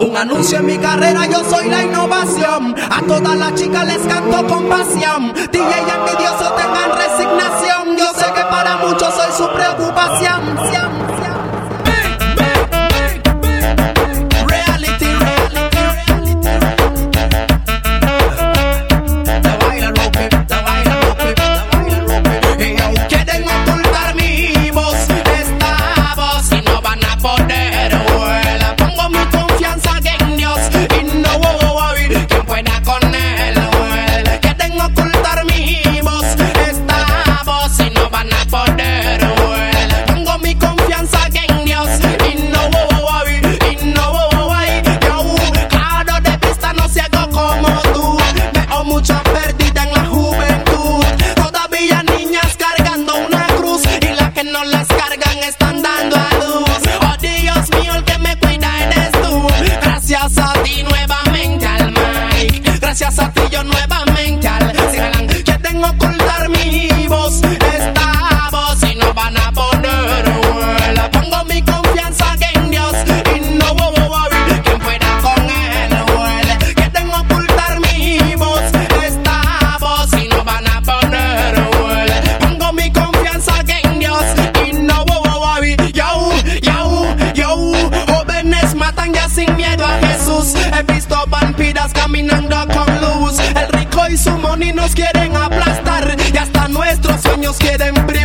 Un anuncio en mi carrera, yo soy la innovación. A todas las chicas les canto con pasión. Deus querem emprego.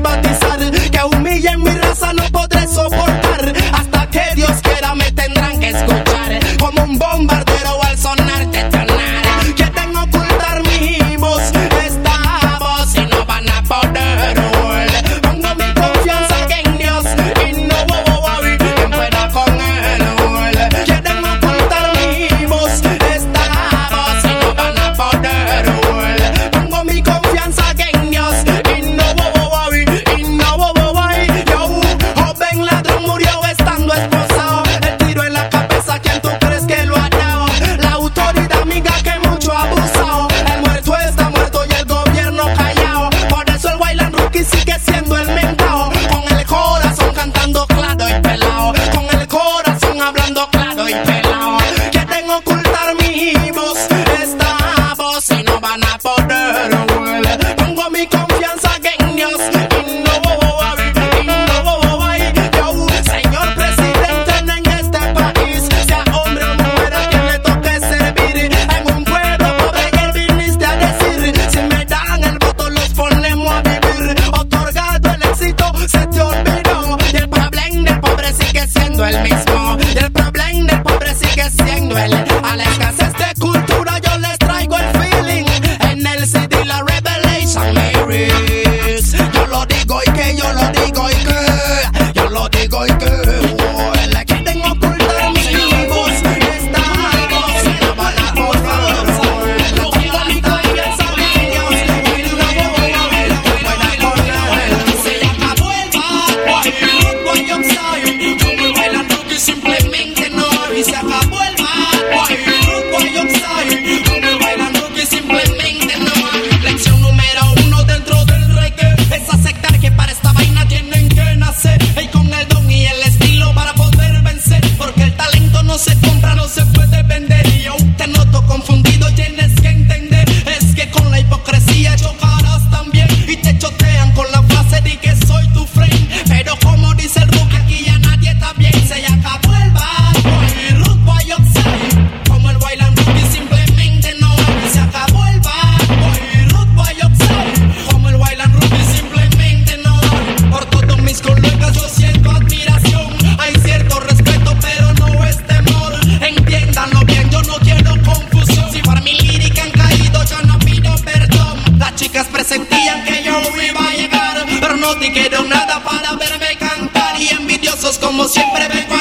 me siendo él. Alexa se no dijeron nada para verme cantar y envidiosos como siempre vengo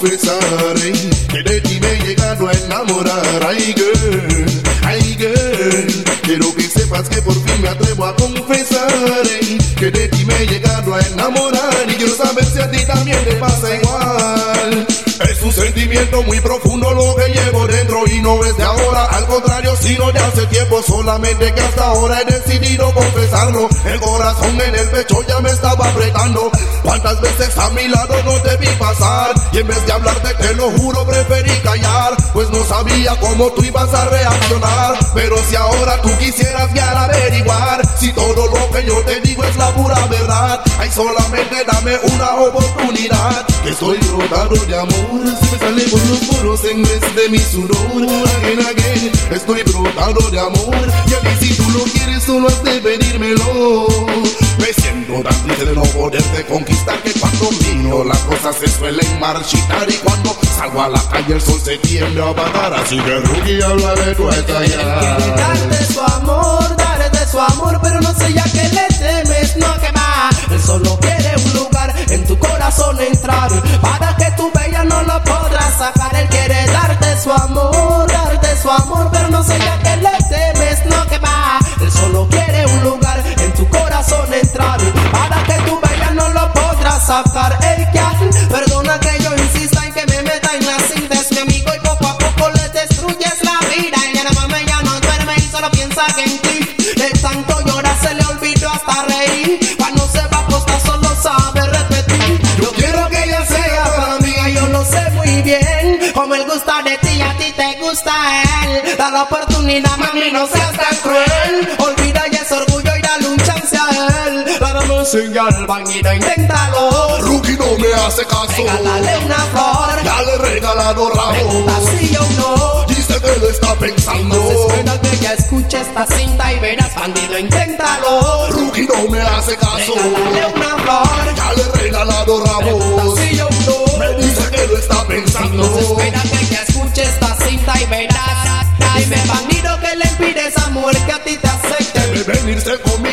que de ti me he llegado a enamorar. Ay, girl, ay, girl, quiero que sepas que por sentimiento muy profundo lo que llevo dentro y no es de ahora, al contrario, sino de hace tiempo, solamente que hasta ahora he decidido confesarlo. El corazón en el pecho ya me estaba apretando. ¿Cuántas veces a mi lado no te vi pasar? Y en vez de hablarte, te lo juro, preferí callar, pues no sabía cómo tú ibas a reaccionar. Pero si ahora tú quisieras guiar, averiguar si todo lo que yo te digo es la pura verdad, ay, solamente dame una oportunidad. Estoy rodado de amor, se me salen por los poros en vez de mi sudor. Again, again, estoy rodado de amor. Ya a ti si tú lo quieres solo has de pedírmelo. Me siento tan triste de no poderte conquistar que cuando mío las cosas se suelen marchitar y cuando salgo a la calle el sol se tiende a bajar. Así que Ruki habla de tu estalla. Darle su amor, darle su amor, pero no sé ya que le teme sacar el viaje. Perdona que yo insista en que me meta en las cintas, mi amigo, y poco a poco le destruyes la vida. Y la mamá ya no duerme y solo piensa que en ti. De tanto llorar se le olvidó hasta reír. Cuando se va a apostar solo sabe repetir. Yo quiero que ella sea para mí, yo lo sé muy bien. Como él gusta de ti, a ti te gusta él. Da la oportunidad, mami, no seas tan cruel. Olvida para no al bañito, inténtalo. Rookie no me hace caso. Regálale una flor. Ya le he regalado ramos. si yo no. Dice que lo está pensando. Entonces espera que escuche esta cinta y verás, bandido, inténtalo. Rookie no me hace caso. Regálale una flor. Ya le he regalado ramos. si yo no. Me dice que lo está pensando. Entonces espera que escuche esta cinta y verás. Dime, bandido, que le impide a esa mujer que a ti te acepte. Debe venirse conmigo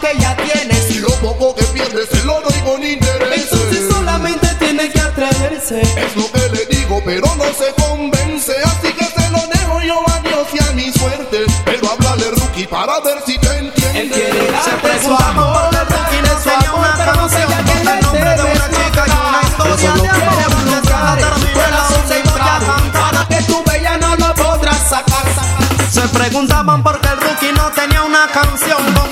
que ya tienes. Si lo poco que pierde se lo doy con interés. Entonces solamente tiene que atreverse. Es lo que le digo, pero no se convence. Así que se lo dejo yo a Dios y a mi suerte. Pero háblale, rookie, para ver si te entiende. Él quiere darte su amor, por qué quiere enseña una canción con el nombre de una chica y una historia de amor. Se preguntaban por qué el rookie no tenía una canción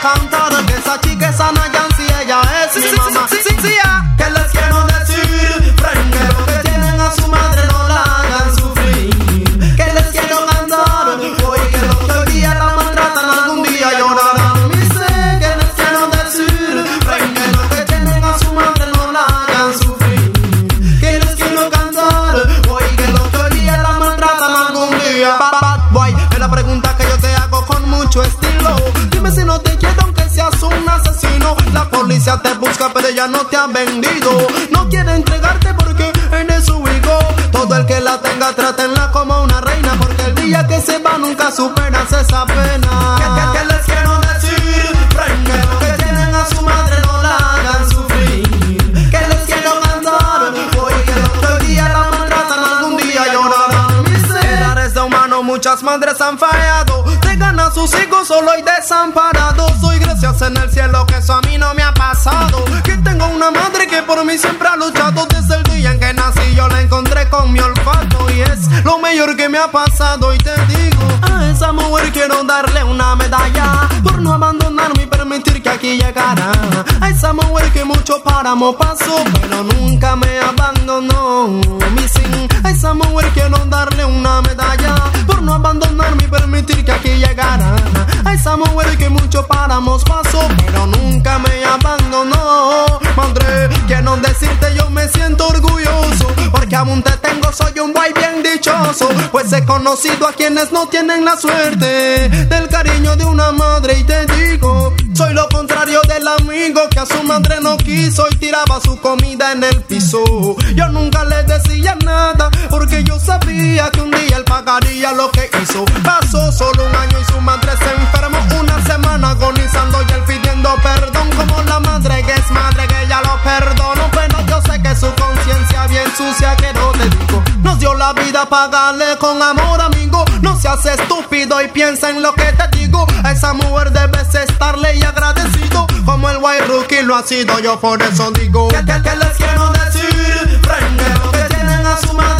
cantar. Que esa chica es Ana policía te busca pero ella no te ha vendido. No quiere entregarte porque eres su hijo. Todo el que la tenga trátenla como una reina porque el día que se va nunca superas esa pena. ¿Qué, qué, qué les quiero decir? Friend, que lo que tienen a su madre no la hagan sufrir. Que les quiero cantar, hoy que que hoy día la maltratan algún día llorarán. Miserares de humano, muchas madres han fallado. Dejan a sus hijos solo y desamparados. En el cielo que eso a mí no me ha pasado. Que tengo una madre que por mí siempre ha luchado. Desde el día en que nací yo la encontré con mi olfato. Y es lo mejor que me ha pasado. Y te digo, a esa mujer quiero darle una medalla. Por no abandonarme permitir que aquí llegara. A esa mujer que mucho páramo pasó. Pero nunca me abandonó. Mi sin, a esa mujer quiero darle una medalla. Por no abandonarme y permitir que aquí llegara. A esa mujer que mucho páramos pasó. Pero nunca me abandonó. Madre, quiero decirte yo me siento orgulloso. Porque aún te tengo, soy un boy bien dichoso. Pues he conocido a quienes no tienen la suerte del cariño de una madre. Y te digo, contrario del amigo que a su madre no quiso y tiraba su comida en el piso. Yo nunca le decía nada porque yo sabía que un día él pagaría lo que hizo. Pasó solo un año y su madre se enfermó. Una semana agonizando y él pidiendo perdón. Como la madre que es madre que ya lo perdono. Pero yo sé que su conciencia bien sucia que no te digo. Nos dio la vida, pagarle con amor, amigo. No seas estúpido y piensa en lo que te digo. Esa mujer debes estarle y agradecido. Como el White Rookie lo ha sido, yo por eso digo. ¿Qué, qué, qué les quiero decir? Prende lo que tienen a su madre